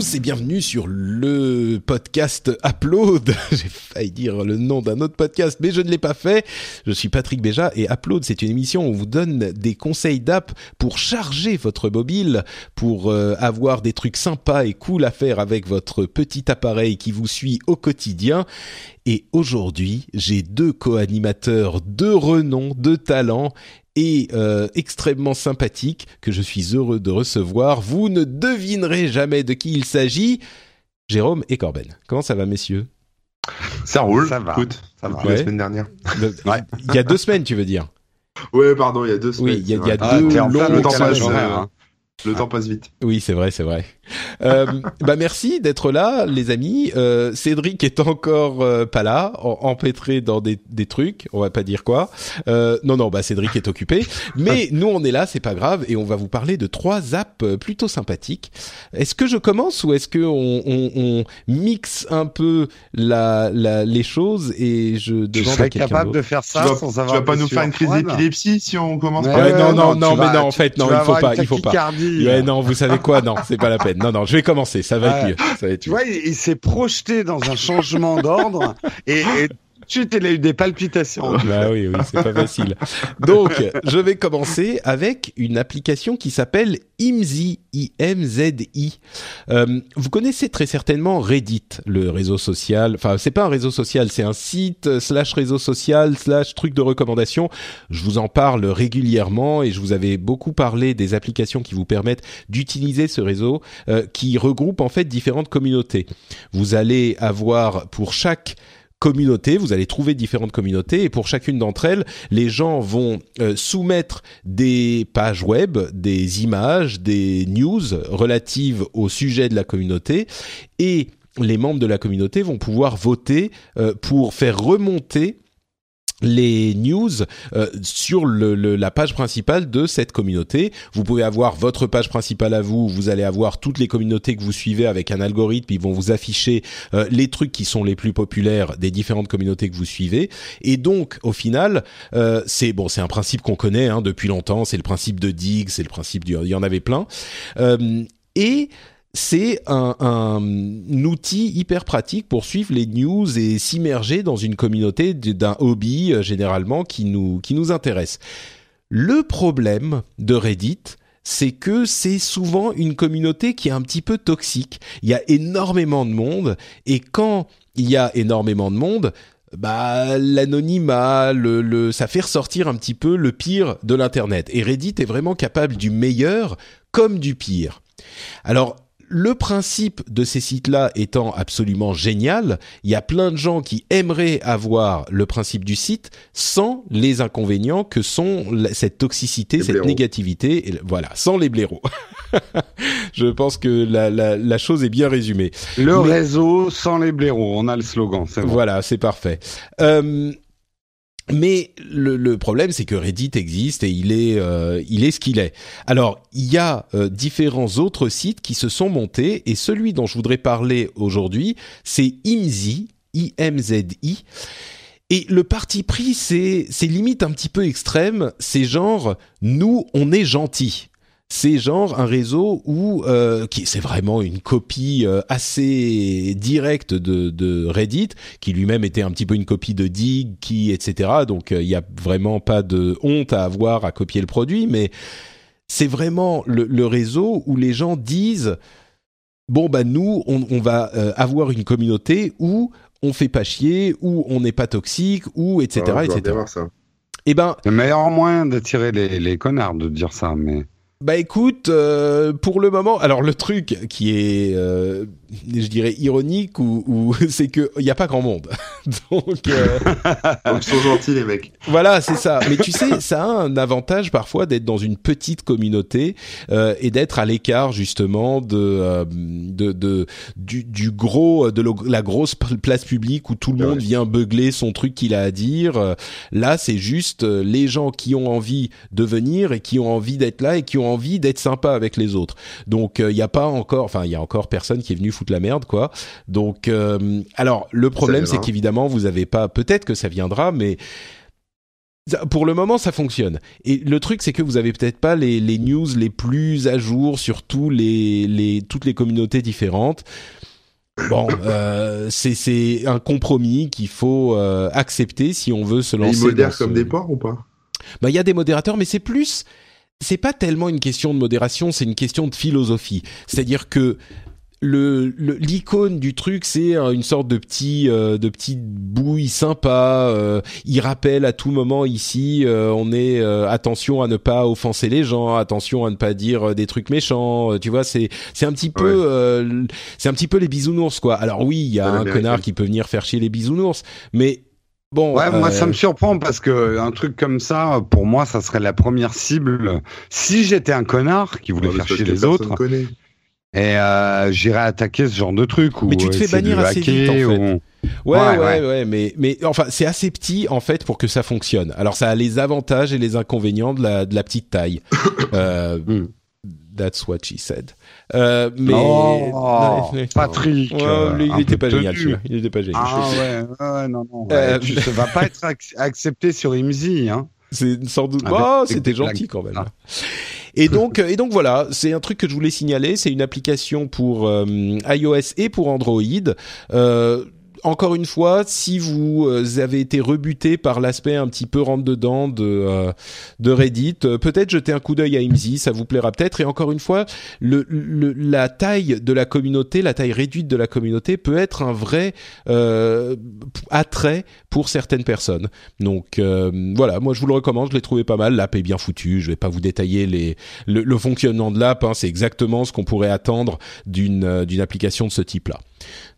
Tous et bienvenue sur le podcast Upload. J'ai failli dire le nom d'un autre podcast, mais je ne l'ai pas fait. Je suis Patrick Béja et Upload, c'est une émission où on vous donne des conseils d'app pour charger votre mobile, pour euh, avoir des trucs sympas et cool à faire avec votre petit appareil qui vous suit au quotidien. Et aujourd'hui, j'ai deux co-animateurs de renom, de talent et euh, extrêmement sympathique que je suis heureux de recevoir. Vous ne devinerez jamais de qui il s'agit. Jérôme et Corben. Comment ça va, messieurs? Ça roule. Ça va. Écoute, Ça va. la semaine dernière. Ouais. Il y a deux semaines, tu veux dire? Ouais, pardon, il y a deux semaines. Oui, il y a- c'est il y a vrai. Ah, deux le temps passe, horaire, euh, hein. Le temps passe vite. Oui, c'est vrai, c'est vrai. Euh, bah merci d'être là, les amis. Euh, Cédric est encore euh, pas là, en- empêtré dans des, des trucs. On va pas dire quoi. Euh, non, non, bah Cédric est occupé. Mais nous, on est là, c'est pas grave, et on va vous parler de trois apps euh, plutôt sympathiques. Est-ce que je commence ou est-ce que on, on, on mixe un peu la, la, les choses et je Tu demande à serais quelqu'un capable de faire Tu ça vas, sans tu avoir vas pas nous faire une crise d'épilepsie si on commence Ouais, par Ouais, non, non, tu non, mais vas- non, en tu- fait, tu non, il faut pas, il faut pas. Ouais, non, vous savez quoi Non, c'est pas la peine. Non, non, je vais commencer. Ça va être Ouais. mieux. Ça va être Tu mieux. vois, il, il s'est projeté dans un changement d'ordre et, et suite, il a eu des palpitations. Bah oui, oui, c'est pas facile. Donc, je vais commencer avec une application qui s'appelle IMZI, I-M-Z-I. Euh, vous connaissez très certainement Reddit, le réseau social. Enfin, c'est pas un réseau social, c'est un site slash réseau social slash truc de recommandation. Je vous en parle régulièrement et je vous avais beaucoup parlé des applications qui vous permettent d'utiliser ce réseau, euh, qui regroupe en fait différentes communautés. Vous allez avoir pour chaque communauté, vous allez trouver différentes communautés et pour chacune d'entre elles, les gens vont euh, soumettre des pages web, des images, des news relatives au sujet de la communauté et les membres de la communauté vont pouvoir voter euh, pour faire remonter les news euh, sur le, le- la page principale de cette communauté. Vous pouvez avoir votre page principale à vous, vous allez avoir toutes les communautés que vous suivez avec un algorithme, ils vont vous afficher euh, les trucs qui sont les plus populaires des différentes communautés que vous suivez. Et donc, au final, euh, c'est bon, c'est un principe qu'on connaît hein, depuis longtemps. C'est le principe de Diggs, c'est le principe du, il y en avait plein. Euh, et c'est un, outil hyper pratique pour suivre les news et s'immerger dans une communauté d'un hobby euh, généralement qui nous qui nous intéresse. Le problème de Reddit, c'est que c'est souvent une communauté qui est un petit peu toxique. Il y a énormément de monde et quand il y a énormément de monde, bah l'anonymat, le, le, ça fait ressortir un petit peu le pire de l'internet. Et Reddit est vraiment capable du meilleur comme du pire. Alors le principe de ces sites-là étant absolument génial, il y a plein de gens qui aimeraient avoir le principe du site sans les inconvénients que sont cette toxicité, Les cette blaireaux. négativité, et voilà, sans les blaireaux. Je pense que la, la, la chose est bien résumée. Le Mais- réseau sans les blaireaux. On a le slogan. Bon. Voilà, c'est parfait. Euh, mais le, le problème, c'est que Reddit existe et il est, euh, il est ce qu'il est. Alors, il y a euh, différents autres sites qui se sont montés et celui dont je voudrais parler aujourd'hui, c'est IMZI, I-M-Z-I. Et le parti pris, c'est, c'est limite un petit peu extrême. C'est genre, nous, on est gentils. C'est genre un réseau où euh, qui c'est vraiment une copie euh, assez directe de, de Reddit, qui lui-même était un petit peu une copie de Dig, qui etc. Donc euh, il y a vraiment pas de honte à avoir à copier le produit, mais c'est vraiment le, le réseau où les gens disent bon bah nous on, on va euh, avoir une communauté où on fait pas chier, où on n'est pas toxique, où etc Ah, etc. ça. Et ben Le meilleur moyen d'attirer les, les connards de dire ça, mais Bah écoute, euh, pour le moment, alors le truc qui est euh, je dirais ironique ou, ou c'est que il y a pas grand monde. Donc, euh, Donc, ils sont gentils, les mecs. voilà, c'est ça. Mais tu sais, ça a un avantage parfois d'être dans une petite communauté euh, et d'être à l'écart justement de, euh, de, de du, du gros de lo- la grosse place publique où tout le Ouais. monde vient beugler son truc qu'il a à dire. Euh, Là, c'est juste euh, les gens qui ont envie de venir et qui ont envie d'être là et qui ont envie d'être sympa avec les autres. Donc, il n'y a pas encore, enfin, il y a encore personne qui est venu foutre la merde, quoi. Donc, euh, alors, le problème, c'est qu'évidemment, vous avez pas, peut-être que ça viendra, mais pour le moment, ça fonctionne. Et le truc, c'est que vous avez peut-être pas les, les news les plus à jour sur tous les, les, toutes les communautés différentes. Bon, euh, c'est un compromis qu'il faut euh, accepter si on veut se lancer. ils modèrent ce- comme des porcs ou pas? Bah, il y a des modérateurs, mais c'est plus, c'est pas tellement une question de modération, c'est une question de philosophie. C'est-à-dire que le le- l'icône du truc, c'est euh, une sorte de petit euh, de petite bouille sympa. euh, il rappelle à tout moment ici, euh, on est euh, attention à ne pas offenser les gens, attention à ne pas dire euh, des trucs méchants. euh, tu vois, c'est c'est un petit peu Ouais. euh, c'est un petit peu les bisounours quoi. Alors oui, il y a un connard qui peut venir faire chier les bisounours, mais bon. Ouais, moi ça me surprend parce que un truc comme ça, pour moi, ça serait la première cible. Si j'étais un connard qui voulait Ouais, faire chier les autres, connaît. Et euh, j'irais attaquer ce genre de truc. Mais tu te fais de bannir assez hacker, vite, en fait. ou- Ouais, ouais, Ouais, mais, mais enfin, c'est assez petit en fait pour que ça fonctionne. Alors, ça a les avantages et les inconvénients de la, de la petite taille. euh, Hmm. That's what she said. Euh, mais Oh. Patrick, Ouais, euh, il un était pas génial, celui-là. Il était pas génial. Ah ouais, ouais, non, non. Euh, ouais, tu- ça va pas être ac- accepté sur IMSI, hein. C'est sans doute. Avec- Oh, c'était gentil quand même. Ah. Et donc, et donc voilà, c'est un truc que je voulais signaler. C'est une application pour euh, iOS et pour Android. Euh, encore une fois, si vous euh, avez été rebuté par l'aspect un petit peu rentre dedans de euh, de Reddit, euh, peut-être jeter un coup d'œil à Imzi, ça vous plaira peut-être. Et encore une fois, le, le- la taille de la communauté, la taille réduite de la communauté peut être un vrai euh, attrait pour certaines personnes. Donc euh, voilà, moi je vous le recommande, je l'ai trouvé pas mal. L'app est bien foutue. Je vais pas vous détailler les le, le fonctionnement de l'app. hein, c'est exactement ce qu'on pourrait attendre d'une euh, d'une application de ce type-là.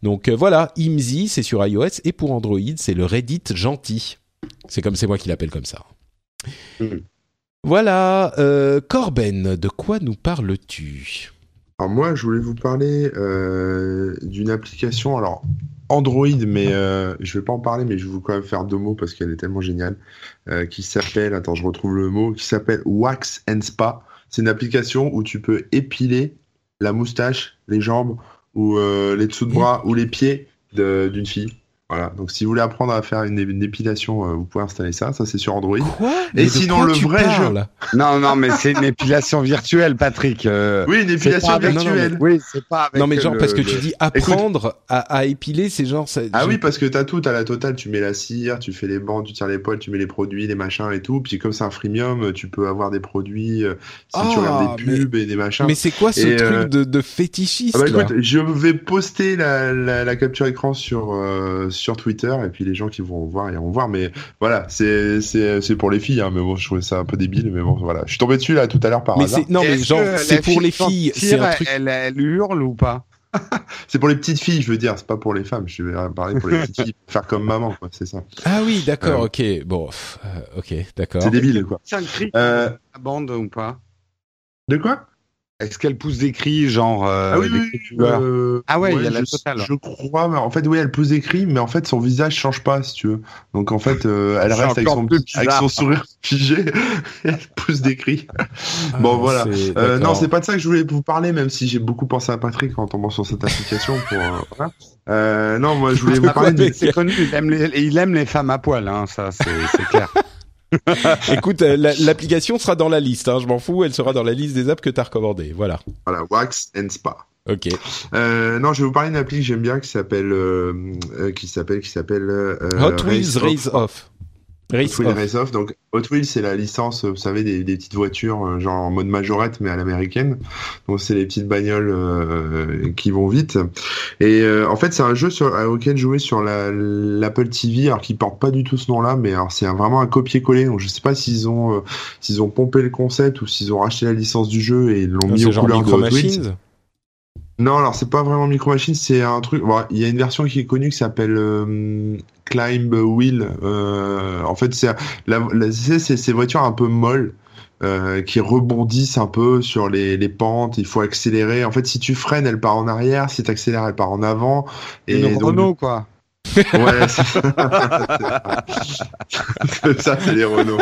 Donc euh, voilà, Imzi, c'est sur iOS et pour Android, c'est le Reddit gentil. C'est comme c'est moi qui l'appelle comme ça. Mm. Voilà, euh, Corben, de quoi nous parles-tu? Alors moi, je voulais vous parler euh, d'une application, alors Android, mais je vais pas en parler, mais je vais vous quand même faire deux mots parce qu'elle est tellement géniale, qui s'appelle, attends, je retrouve le mot, qui s'appelle Wax and Spa. C'est une application où tu peux épiler la moustache, les jambes ou euh, les dessous de bras ou les pieds d'une fille. Voilà. Donc si vous voulez apprendre à faire une, une épilation, euh, vous pouvez installer ça. Ça c'est sur Android. Quoi? Et Mais sinon, le tu vrai parles? Non, non, mais c'est une épilation virtuelle, Patrick. euh, Oui, une épilation pas avec- non, non, mais- virtuelle. Oui, c'est pas avec Non mais genre le- parce que tu dis apprendre à, à épiler, c'est genre ça, Ah oui, parce que t'as tout, t'as la totale, tu mets la cire, tu fais les bandes, tu tires les poils, tu mets les produits, les machins et tout. Puis comme c'est un freemium, tu peux avoir des produits, euh, si tu Ah, regardes des pubs et des machins. Mais c'est quoi ce Et, truc euh, de, de fétichiste Ah bah là? écoute, je vais poster la, la, la capture écran sur, euh, sur Twitter et puis les gens qui vont voir iront voir. Mais voilà, c'est c'est c'est pour les filles, hein, mais bon, je trouvais ça un peu débile. Mais bon, voilà. Je suis tombé dessus là tout à l'heure par Mais hasard. c'est non mais genre c'est pour les filles, tire, c'est un truc. Elle, elle hurle ou pas? C'est pour les petites filles, je veux dire, c'est pas pour les femmes. Je vais parler pour les petites filles, faire comme maman, quoi, c'est ça. Ah oui, d'accord, Euh, ok, bon, euh, ok, d'accord. C'est débile, quoi. C'est un cri Euh, la bande ou pas? de quoi? Est-ce qu'elle pousse des cris genre euh, Ah oui, des oui, cris euh, Ah ouais, il y a la je, totale. Je crois, mais en fait, oui, elle pose des cris, mais en fait, son visage change pas, si tu veux. Donc, en fait, euh, elle reste avec son, avec son sourire figé, et elle pousse des cris. Ah, bon, voilà. Euh, non, c'est pas de ça que je voulais vous parler, même si j'ai beaucoup pensé à Patrick en tombant sur cette application pour, euh, voilà. Euh, non, moi, je voulais vous parler de... C'est connu, il aime, les, il aime les femmes à poil, hein, ça c'est clair. Écoute, euh, la- l'application sera dans la liste, hein, je m'en fous, elle sera dans la liste des apps que t'as recommandées, voilà. Voilà, Wax and Spa. Ok. Euh, non, je vais vous parler d'une appli que j'aime bien qui s'appelle, euh, qui s'appelle, qui s'appelle, euh, Hot Wheels Race Race Off. Race Hot Wheels Off. Race Off. Donc, Hot Wheels, c'est la licence, vous savez, des, des petites voitures, euh, genre en mode majorette, mais à l'américaine. Donc, c'est les petites bagnoles euh, qui vont vite. Et euh, en fait, c'est un jeu sur, auquel jouer sur la- l'Apple TV, alors qui porte pas du tout ce nom-là, mais alors c'est vraiment un copier-coller. Donc, je sais pas s'ils ont, euh, s'ils ont pompé le concept ou s'ils ont racheté la licence du jeu et l'ont Ah, mis aux couleurs de Micro Hot Wheels. Non, alors c'est pas vraiment Micro Machines, c'est un truc. bon, Il y a une version qui est connue qui s'appelle euh, Climb Wheel. Euh, en fait, c'est la, la- c'est ces voitures un peu molles. euh, qui rebondissent un peu sur les, les pentes, il faut accélérer. En fait, si tu freines, elle part en arrière, si tu accélères, elle part en avant. Et Une donc, Renault, quoi. Ouais, c'est ça, c'est les Renault.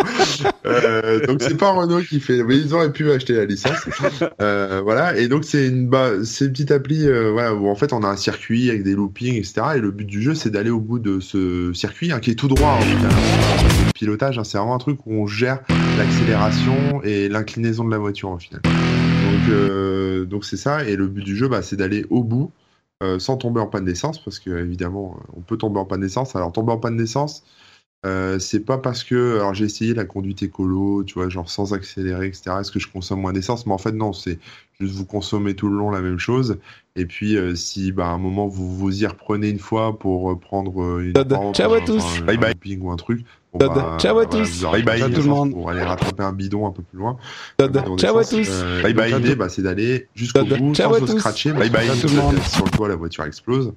Euh, donc c'est pas Renault qui fait, mais ils auraient pu acheter la licence. Euh, voilà, et donc c'est une, petite appli, euh, où en fait on a un circuit avec des loopings, etc. Et le but du jeu, c'est d'aller au bout de ce circuit, hein, qui est tout droit. Hein, donc, euh, le pilotage, hein, c'est vraiment un truc où on gère l'accélération et l'inclinaison de la voiture au final. Donc euh, donc c'est ça, et le but du jeu, bah, c'est d'aller au bout euh, sans tomber en panne d'essence, parce que évidemment, euh, on peut tomber en panne d'essence. Alors tomber en panne d'essence, euh, c'est pas parce que, alors j'ai essayé la conduite écolo, tu vois, genre sans accélérer, etc. Est-ce que je consomme moins d'essence? Mais en fait non, c'est juste vous consommez tout le long la même chose. Et puis euh, si, bah, à un moment vous vous y reprenez une fois pour prendre une ciao à tous. Bye bye. ou un truc. Bon, Todd, bah, ciao à voilà, tous. Bye bye. tout le monde. Pour aller rattraper un bidon un peu plus loin. Ciao à tous. Euh, Bye bye. l'idée, bah, c'est d'aller jusqu'au bout ciao sans à se tous. scratcher. Bye bye. tout le monde. Sur le toit, la voiture explose.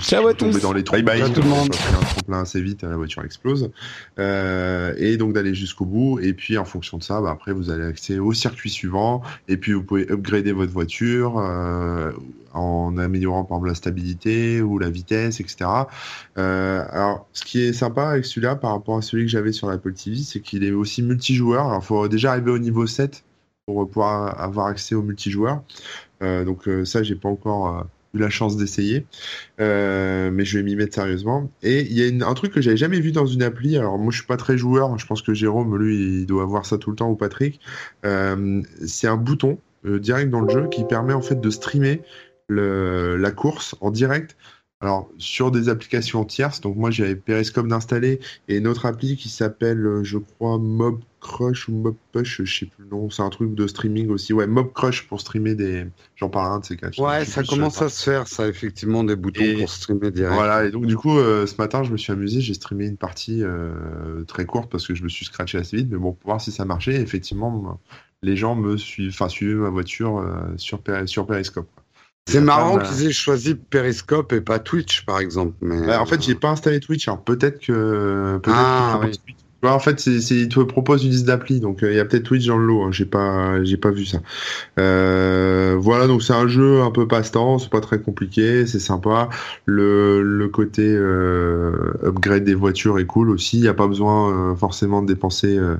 Ciao à tous. dans les trous, Bye bye. Ciao tout le monde. un tremplin assez vite, la voiture explose. Euh, et donc d'aller jusqu'au bout. Et puis en fonction de ça, bah, après vous allez accéder au circuit suivant. Et puis vous pouvez upgrader votre voiture euh, en améliorant par exemple la stabilité ou la vitesse, etc. Euh, alors ce qui est sympa avec celui-là par rapport à celui que j'avais sur l'Apple TV, c'est qu'il est aussi multijoueur. Alors il faut déjà arriver au niveau 7 pour pouvoir avoir accès au multijoueur. Euh, donc euh, ça, j'ai pas encore eu la chance d'essayer, mais je vais m'y mettre sérieusement. Et il y a un truc que j'avais jamais vu dans une appli. Alors moi, je suis pas très joueur. Je pense que Jérôme, lui, il doit avoir ça tout le temps ou Patrick. C'est un bouton direct dans le jeu qui permet en fait de streamer le, la course en direct. Alors sur des applications tierces. Donc moi, j'avais Periscope d'installer et une autre appli qui s'appelle, euh, je crois, Mob Crush ou Mob Push, je sais plus le nom. C'est un truc de streaming aussi. Ouais, Mob Crush pour streamer des. J'en parle un de ces quatre. Ouais, ça commence à se faire, ça, effectivement, des boutons Et- pour streamer direct. Voilà, et donc du coup, euh, ce matin, je me suis amusé, j'ai streamé une partie euh, très courte parce que je me suis scratché assez vite, mais bon, pour voir si ça marchait, effectivement, les gens me suivent, enfin, suivaient ma voiture euh, sur, sur Periscope. quoi. C'est Ma marrant qu'ils aient choisi Periscope et pas Twitch, par exemple. Mais... euh, ouais, en fait, j'ai pas installé Twitch, alors peut-être que. Peut Ah, qu'il propose En fait, c'est, c'est, il te propose une liste d'applis, donc euh, il y a peut-être Twitch dans le lot. hein, j'ai pas, j'ai pas vu ça. Euh, voilà, donc c'est un jeu un peu passe-temps, c'est pas très compliqué, c'est sympa. Le, le côté euh, upgrade des voitures est cool aussi. Il n'y a pas besoin euh, forcément de dépenser euh,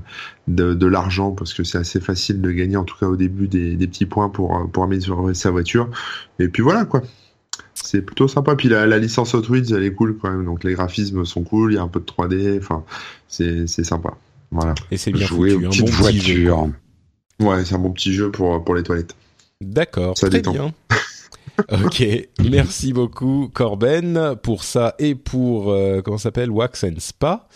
de, de l'argent parce que c'est assez facile de gagner, en tout cas au début, des, des petits points pour, pour améliorer sa voiture. Et puis voilà quoi. C'est plutôt sympa. Puis la, la licence Hot Wheels, elle est cool quand même. Donc les graphismes sont cool, il y a un peu de 3D. Enfin, c'est c'est sympa. Voilà. Et c'est bien jouer foutu, aux un petites bon petit jeu. voitures. Ouais, c'est un bon petit jeu pour, pour les toilettes. D'accord, Ça très détend. bien. ok, merci beaucoup Corben pour ça et pour euh, comment ça s'appelle Wax and Spa.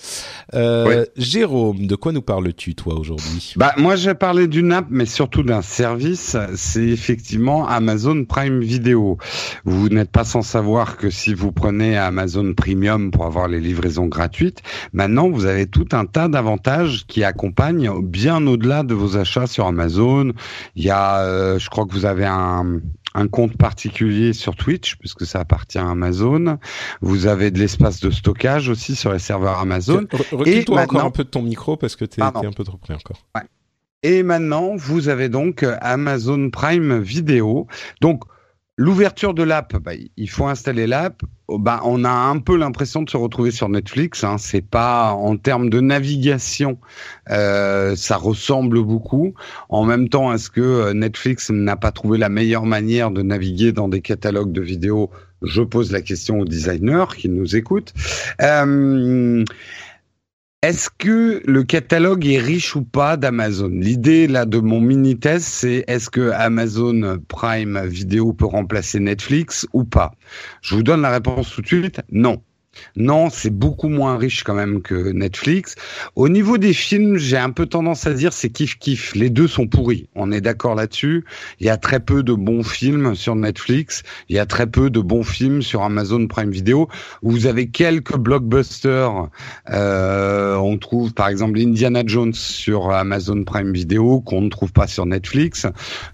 Euh. Jérôme, de quoi nous parles-tu toi aujourd'hui? Bah, moi, j'ai parlé d'une app, mais surtout d'un service. C'est effectivement Amazon Prime Video. Vous n'êtes pas sans savoir que si vous prenez Amazon Premium pour avoir les livraisons gratuites, maintenant, vous avez tout un tas d'avantages qui accompagnent bien au-delà de vos achats sur Amazon. Il y a, euh, je crois que vous avez un, un compte particulier sur Twitch, puisque ça appartient à Amazon. Vous avez de l'espace de stockage aussi sur les serveurs Amazon. Re- Recule-toi Et encore maintenant- un peu de ton micro parce que t'es t'es un peu trop près encore. Et maintenant, vous avez donc euh, Amazon Prime Video. Donc, l'ouverture de l'app, bah, il faut installer l'app. Oh, Bah, on a un peu l'impression de se retrouver sur Netflix. Hein. C'est pas en termes de navigation, euh, ça ressemble beaucoup. En même temps, est-ce que euh, Netflix n'a pas trouvé la meilleure manière de naviguer dans des catalogues de vidéos? Je pose la question aux designers qui nous écoutent. Euh, est-ce que le catalogue est riche ou pas d'Amazon? L'idée là de mon mini test, c'est est-ce que Amazon Prime Video peut remplacer Netflix ou pas? Je vous donne la réponse tout de suite. Non. Non, c'est beaucoup moins riche quand même que Netflix. Au niveau des films, j'ai un peu tendance à dire c'est kiff kiff. Les deux sont pourris. On est d'accord là-dessus. Il y a très peu de bons films sur Netflix. Il y a très peu de bons films sur Amazon Prime Video. Vous avez quelques blockbusters. Euh, on trouve par exemple Indiana Jones sur Amazon Prime Video qu'on ne trouve pas sur Netflix.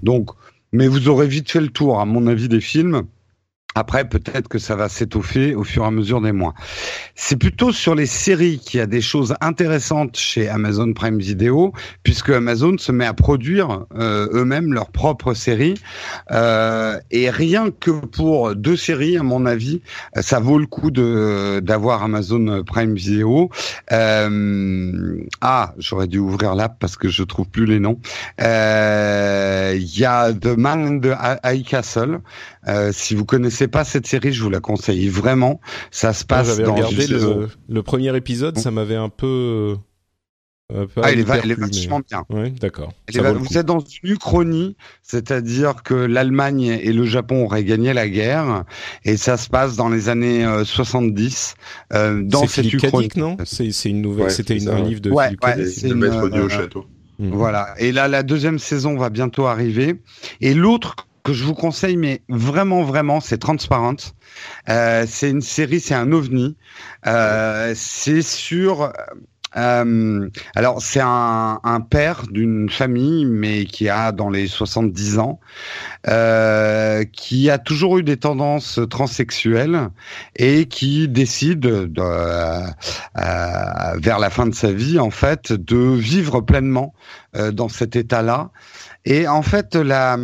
Donc mais vous aurez vite fait le tour, à mon avis, des films. Après, peut-être que ça va s'étoffer au fur et à mesure des mois. C'est plutôt sur les séries qu'il y a des choses intéressantes chez Amazon Prime Video, puisque Amazon se met à produire euh, eux-mêmes leurs propres séries. Euh, et rien que pour deux séries, à mon avis, ça vaut le coup de d'avoir Amazon Prime Video. Euh, ah, j'aurais dû ouvrir l'app parce que je trouve plus les noms. Euh, Il y a The Man the High Castle. Euh, si vous connaissez pas cette série, je vous la conseille vraiment. Ça se passe dans regardé le, le premier épisode, ça m'avait un peu. euh, Ah, il est, va- est mais- vachement bien. Ouais, d'accord. Va- vous êtes dans une uchronie, c'est-à-dire que l'Allemagne et le Japon auraient gagné la guerre, et ça se passe dans les années euh, 70. Euh, dans C'est cette Philippe uchronie. Cadic, non? C'est une nouvelle. Ouais, C'était un livre de Ouais, Philippe ouais. C'est une, maître du euh, au château. Mhm. Voilà. Et là, la deuxième saison va bientôt arriver. Et l'autre que je vous conseille, mais vraiment, vraiment, c'est Transparent. Euh, c'est une série, c'est un ovni. Euh, c'est sur. euh, alors, c'est un, un père d'une famille, mais qui a dans les 70 ans, euh, qui a toujours eu des tendances transsexuelles et qui décide, de, euh, euh, vers la fin de sa vie, en fait, de vivre pleinement euh, dans cet état-là. Et en fait, la,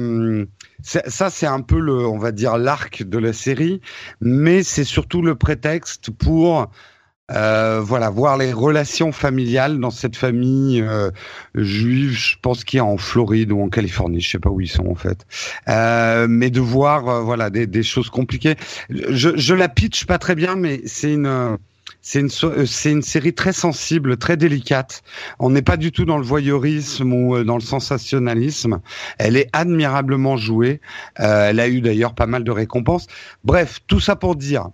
ça, c'est un peu le, on va dire, l'arc de la série, mais c'est surtout le prétexte pour, euh, voilà, voir les relations familiales dans cette famille euh, juive. Je pense qu'il est en Floride ou en Californie, je sais pas où ils sont en fait, euh, mais de voir, euh, voilà, des, des choses compliquées. Je, je la pitch pas très bien, mais c'est une c'est une, so- euh, une série très sensible, très délicate. On n'est pas du tout dans le voyeurisme ou euh, dans le sensationnalisme. Elle est admirablement jouée. Euh, elle a eu d'ailleurs pas mal de récompenses. Bref, tout ça pour dire,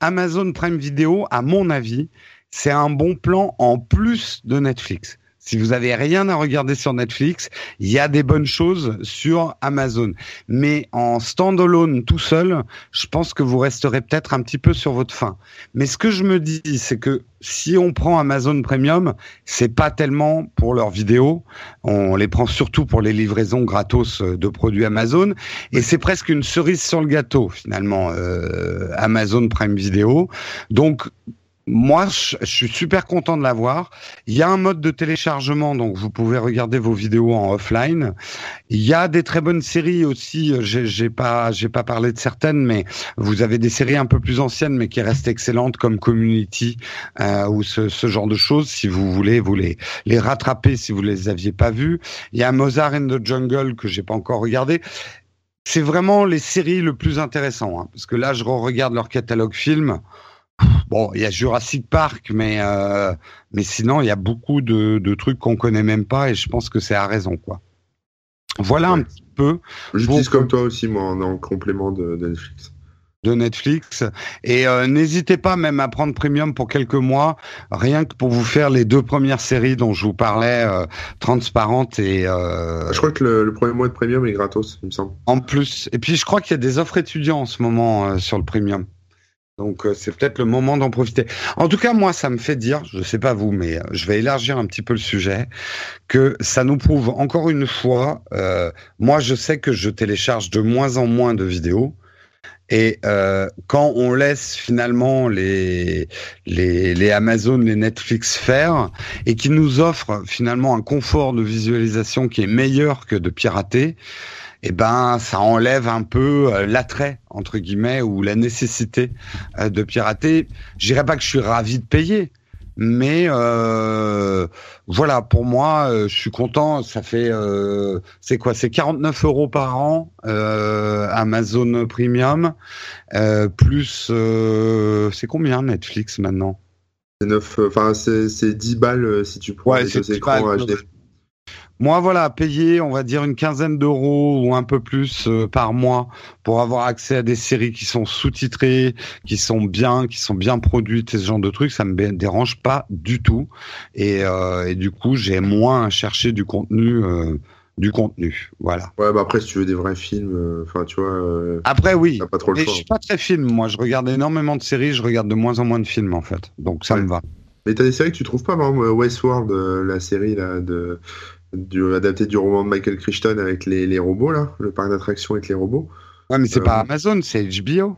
Amazon Prime Video, à mon avis, c'est un bon plan en plus de Netflix. Si vous avez rien à regarder sur Netflix, il y a des bonnes choses sur Amazon. Mais en standalone tout seul, je pense que vous resterez peut-être un petit peu sur votre faim. Mais ce que je me dis, c'est que si on prend Amazon Premium, c'est pas tellement pour leurs vidéos. On les prend surtout pour les livraisons gratos euh, de produits Amazon. Et c'est presque une cerise sur le gâteau, finalement, euh, Amazon Prime Video. Donc, moi, je, je suis super content de l'avoir. Il y a un mode de téléchargement, donc vous pouvez regarder vos vidéos en offline. Il y a des très bonnes séries aussi. J'ai pas, j'ai pas parlé de certaines, mais vous avez des séries un peu plus anciennes, mais qui restent excellentes, comme Community euh, ou ce, ce genre de choses. Si vous voulez, vous les les rattraper si vous les aviez pas vues. Il y a Mozart in the Jungle que j'ai pas encore regardé. C'est vraiment les séries le plus intéressant, hein, parce que là, je regarde leur catalogue film. Bon, il y a Jurassic Park, mais euh, mais sinon il y a beaucoup de, de trucs qu'on connaît même pas et je pense que c'est à raison quoi. Voilà un petit peu J'utilise comme toi aussi, moi, en, en complément de, de Netflix. de Netflix et euh, n'hésitez pas même à prendre Premium pour quelques mois, rien que pour vous faire les deux premières séries dont je vous parlais, euh, transparentes et euh, Je crois que le, le premier mois de Premium est gratos, il me semble. en plus. Et puis je crois qu'il y a des offres étudiants en ce moment sur le Premium. Donc euh, c'est peut-être le moment d'en profiter. En tout cas, moi, ça me fait dire, je sais pas vous, mais euh, je vais élargir un petit peu le sujet, que ça nous prouve encore une fois. euh, moi, je sais que je télécharge de moins en moins de vidéos. Et euh, quand on laisse finalement les, les, les Amazon, les Netflix faire, et qui nous offrent finalement un confort de visualisation qui est meilleur que de pirater, eh ben ça enlève un peu euh, l'attrait entre guillemets ou la nécessité euh, de pirater. Je dirais pas que je suis ravi de payer, mais euh, voilà pour moi, euh, je suis content. Ça fait euh, c'est quoi? C'est 49 euros par an euh, Amazon Premium euh, plus euh, c'est combien Netflix maintenant? C'est 9, euh, enfin, c'est c'est 10 balles si tu prends Ouais, les c'est deux 10 écrans HD. Moi, voilà, payer, on va dire une quinzaine d'euros ou un peu plus euh, par mois pour avoir accès à des séries qui sont sous-titrées, qui sont bien, qui sont bien produites et ce genre de trucs, ça me dérange pas du tout. Et, euh, et du coup, j'ai moins à chercher du contenu, euh, du contenu. Voilà. Ouais, bah après, si tu veux des vrais films, enfin, tu vois, Après, oui. pas trop le Mais choix. je suis pas très film. Moi, je regarde énormément de séries, je regarde de moins en moins de films en fait. Donc ça Ouais. me va. Mais t'as des séries que tu trouves pas, par exemple, Westworld, la série là de du, adapté du roman de Michael Crichton avec les, les robots, là, le parc d'attractions avec les robots. Ouais, mais c'est Euh, pas Amazon, c'est HBO.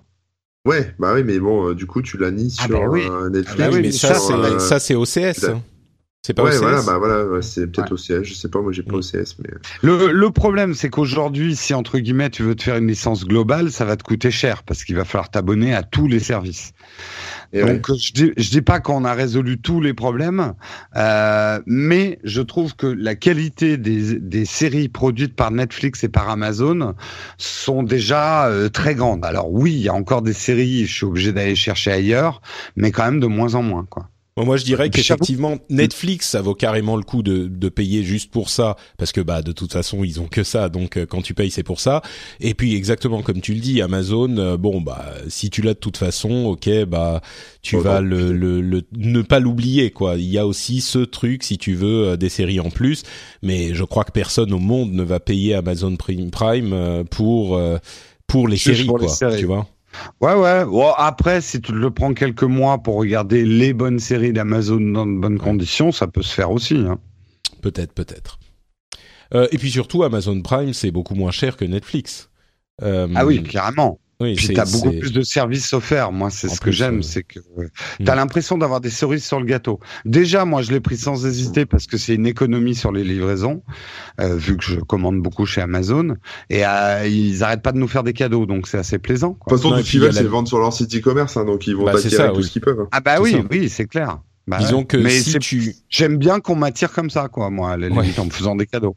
Ouais, bah oui, mais bon, euh, du coup, tu l'as mis Ah sur bah oui. euh, Netflix. Ah bah oui, mais mais ça, sur, c'est euh, ça, c'est OCS. C'est pas Ouais, OCS. voilà, bah voilà, c'est peut-être Ouais. OCS, je sais pas, moi j'ai pas Mm. OCS, mais. Le, le problème, c'est qu'aujourd'hui, si entre guillemets tu veux te faire une licence globale, ça va te coûter cher parce qu'il va falloir t'abonner à tous les services. Et ouais. Donc je dis, je dis pas qu'on a résolu tous les problèmes, euh, mais je trouve que la qualité des, des séries produites par Netflix et par Amazon sont déjà euh, très grandes. Alors oui, il y a encore des séries, je suis obligé d'aller chercher ailleurs, mais quand même de moins en moins quoi. Moi, je dirais j'avoue- qu'effectivement, Netflix, ça vaut carrément le coup de, de payer juste pour ça, parce que bah de toute façon, ils ont que ça, donc euh, quand tu payes, c'est pour ça. Et puis exactement comme tu le dis, Amazon, euh, bon bah si tu l'as de toute façon, ok, bah tu Bon, vas le, le, le- ne pas l'oublier quoi. Il y a aussi ce truc si tu veux euh, des séries en plus, mais je crois que personne au monde ne va payer Amazon Prime pour pour les séries pour les quoi, séries. tu vois. Ouais, ouais. Bon, après, si tu le prends quelques mois pour regarder les bonnes séries d'Amazon dans de bonnes conditions, ça peut se faire aussi. Hein. Peut-être, peut-être. Euh, et puis surtout, Amazon Prime, c'est beaucoup moins cher que Netflix. Euh, Ah oui, carrément. Oui, Puis t'as beaucoup plus de services offerts. Moi, c'est ce que j'aime, euh, c'est que euh, Mm. t'as l'impression d'avoir des cerises sur le gâteau. Déjà, moi, je l'ai pris sans hésiter parce que c'est une économie sur les livraisons, euh, vu que je commande beaucoup chez Amazon. Et euh, ils arrêtent pas de nous faire des cadeaux, donc c'est assez plaisant. De Quoi. toute façon, Non, tout ce qu'ils veulent, c'est la- vendre sur leur site e-commerce, hein, donc ils vont Bah, t'attirer tout oui. ce qu'ils peuvent. Ah bah oui, ça. oui, c'est clair. Bah Disons que Mais si c'est- tu, j'aime bien qu'on m'attire comme ça, quoi, moi, à la Ouais. limite, en me faisant des cadeaux.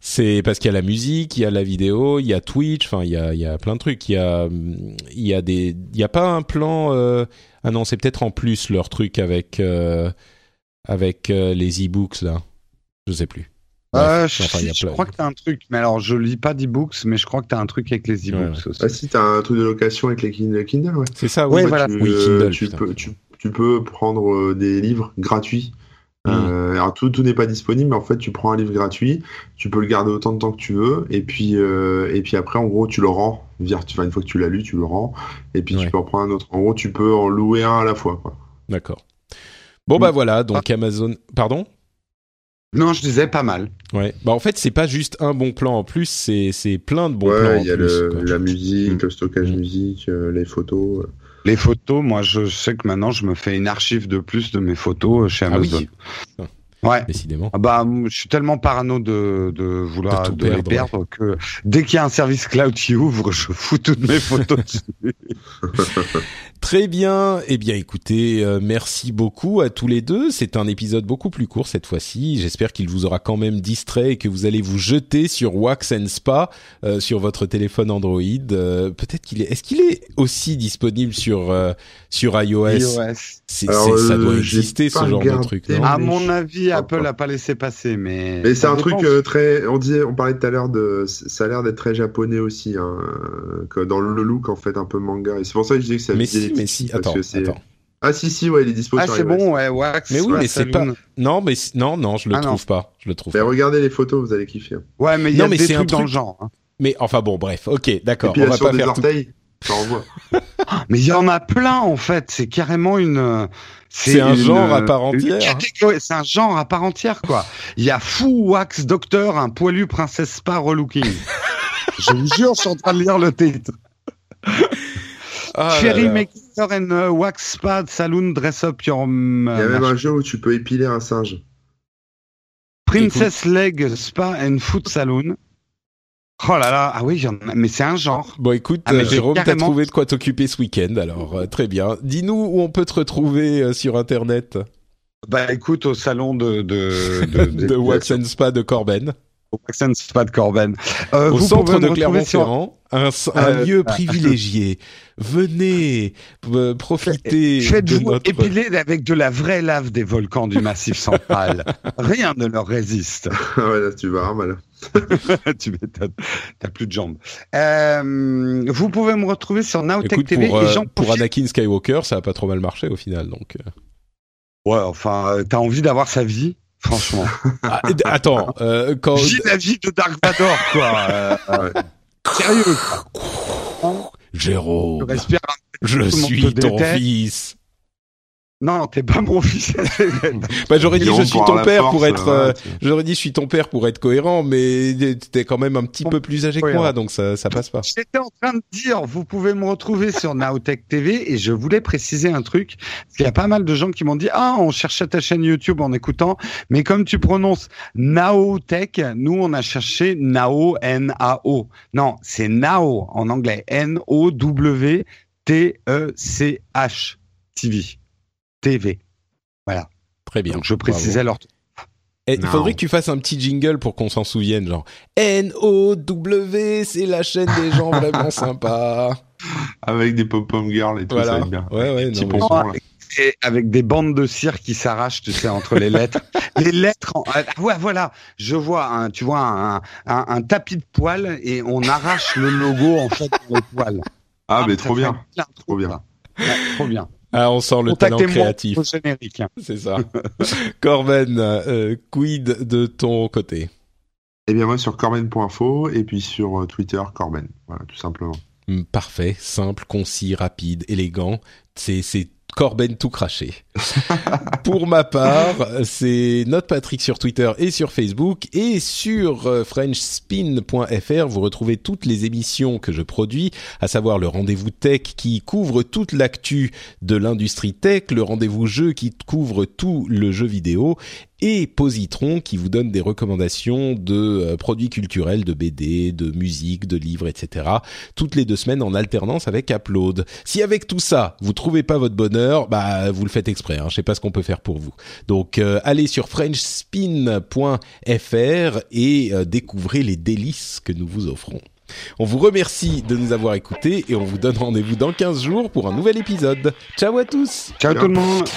C'est parce qu'il y a la musique, il y a la vidéo, il y a Twitch, enfin il y a, il y a plein de trucs. Il y a, il y a des, il y a pas un plan. euh, Ah non, c'est peut-être en plus leur truc avec euh, avec euh, les e-books là. Je sais plus. Euh, je, crois que t'as un truc, mais alors je lis pas d'e-books, mais je crois que t'as un truc avec les e-books Ouais, aussi. Ah si, t'as un truc de location avec les Kindle, ouais. C'est ça. Ouais, oui. Voilà. Tu, Oui, Kindle, tu putain. peux, tu, tu peux prendre des livres gratuits. Mm. Euh, alors tout, tout n'est pas disponible, mais en fait tu prends un livre gratuit, tu peux le garder autant de temps que tu veux, et puis euh, et puis après en gros tu le rends, via, enfin, une fois que tu l'as lu, tu le rends, et puis Ouais. tu peux en prendre un autre. En gros tu peux en louer un à la fois. D'accord. Bon bah voilà, donc Amazon. Pardon? Non, je disais pas mal. Ouais. Bah en fait, c'est pas juste un bon plan en plus, c'est c'est plein de bons plans ouais, en il y a plus. le, quoi. la musique, Mm. le stockage Mm. musique, euh, les photos. Les photos, moi, je sais que maintenant, je me fais une archive de plus de mes photos euh, chez Ah oui. Amazon. Ouais. Décidément. Ah bah, je suis tellement parano de, de vouloir De les perdre, perdre que dès qu'il y a un service cloud qui ouvre, je fous toutes mes photos dessus. Très bien. Eh bien, écoutez, euh, merci beaucoup à tous les deux. C'est un épisode beaucoup plus court cette fois-ci. J'espère qu'il vous aura quand même distrait et que vous allez vous jeter sur Wax and Spa euh, sur votre téléphone Android. Euh, Peut-être qu'il est. Est-ce qu'il est aussi disponible sur euh, sur iOS, C'est- Alors, Ça euh, doit exister ce genre de truc. Non? À mon avis, Apple n'a pas laissé passer, mais. Mais c'est un truc dépend. euh, très, on disait, on parlait tout à l'heure de, ça a l'air d'être très japonais aussi, hein, euh, que dans le look en fait un peu manga. Et c'est pour ça que je dis que ça mais si, mais si. Attends. Ah si si ouais, il est dispo Ah, c'est bon, ouais, Wax. Mais oui, ouais, mais c'est Saloon. Non, mais non, non, je le Ah, non. trouve pas. Je le trouve Mais pas. regardez les photos, vous allez kiffer. Ouais, mais il y a des c'est un trucs dans le genre. hein. Mais enfin bon, bref. Ok, Et d'accord. puis On va sur pas des faire tout. orteils, ça envoie. Mais il y en a plein en fait. C'est carrément une. C'est un une- genre à part entière. catégorie- C'est un genre à part entière quoi. Il y a Fou Wax Doctor, un poilu princesse spa relooking. Je vous jure, je suis en train de lire le titre. Ah Cherry. Maker and uh, Wax Spa Saloon Dress Up Your um, Il y a même un jeu où tu peux épiler un singe. Princess Leg Spa and Foot Saloon. Oh là là, ah oui, mais c'est un genre. Bon, écoute, Ah, Jérôme, t'as trouvé de quoi t'occuper ce week-end, alors euh, très bien. Dis-nous où on peut te retrouver euh, sur Internet Bah écoute, au salon de de de, de Wax and Spa de Corben, au Wax and Spa de Corben. Euh, au vous centre de sur Clermont-Ferrand, un, Euh, lieu privilégié. Venez euh, profiter de Faites-vous notre... épiler avec de la vraie lave des volcans du Massif central. Rien ne leur résiste. Ah ouais, là tu vas mal. tu m'étonnes. T'as plus de jambes. Euh, vous pouvez me retrouver sur Nowtech Écoute, TV pour, et euh, pour Anakin Skywalker, ça a pas trop mal marché au final, donc... euh. Ouais, enfin, euh, t'as envie d'avoir sa vie, franchement. Ah, attends, euh, quand... Vis la vie de Dark Vador, quoi. Euh, sérieux. Jérôme, je monde suis ton déteste. fils. Non, t'es pas mon fils. bah, j'aurais dit je suis ton père pour être. euh, j'aurais dit je suis ton père pour être cohérent, mais t'es quand même un petit peu plus âgé que moi, donc ça ça passe pas. J'étais en train de dire, vous pouvez me retrouver sur Naotech TV et je voulais préciser un truc parce qu'il y a pas mal de gens qui m'ont dit ah on cherchait ta chaîne YouTube en écoutant, mais comme tu prononces Naotech, nous on a cherché Nao N A O. Non, c'est Nao en anglais N O W T E C H TV. TV. Voilà. Très bien. Donc je précisais leur Et il faudrait que tu fasses un petit jingle pour qu'on s'en souvienne, genre N-O-W, c'est la chaîne des gens vraiment sympas. Avec des pop-pom girls et tout, ça Voilà. bien. Ouais, ouais, non, mais-. Et avec des bandes de cire qui s'arrachent, tu sais, entre les lettres. les lettres. En... Ah, ouais, voilà. Je vois, un, tu vois, un, un, un tapis de poils et on arrache le logo en fait dans les poils. Ah, mais ça trop bien. Trop bien. Ouais, trop bien. Ah, on sent le talent créatif. hein. C'est ça. Corben, euh, quid de ton côté? Eh bien, moi, sur corben.info et puis sur euh, Twitter, Corben. Voilà, tout simplement. Hmm, Parfait, simple, concis, rapide, élégant. C'est c'est Corben tout craché. Pour ma part, c'est Note Patrick sur Twitter et sur Facebook et sur euh, FrenchSpin.fr. Vous retrouvez toutes les émissions que je produis, à savoir le rendez-vous tech qui couvre toute l'actu de l'industrie tech, le rendez-vous jeu qui couvre tout le jeu vidéo et Positron qui vous donne des recommandations de euh, produits culturels, de BD, de musique, de livres, etc. Toutes les deux semaines en alternance avec Upload. Si avec tout ça, vous trouvez pas votre bonheur, bah vous le faites exprès. Hein, je sais pas ce qu'on peut faire pour vous. Donc euh, allez sur FrenchSpin.fr et euh, découvrez les délices que nous vous offrons. On vous remercie de nous avoir écoutés et on vous donne rendez-vous dans 15 jours pour un nouvel épisode. Ciao à tous Ciao Ciao. tout le monde.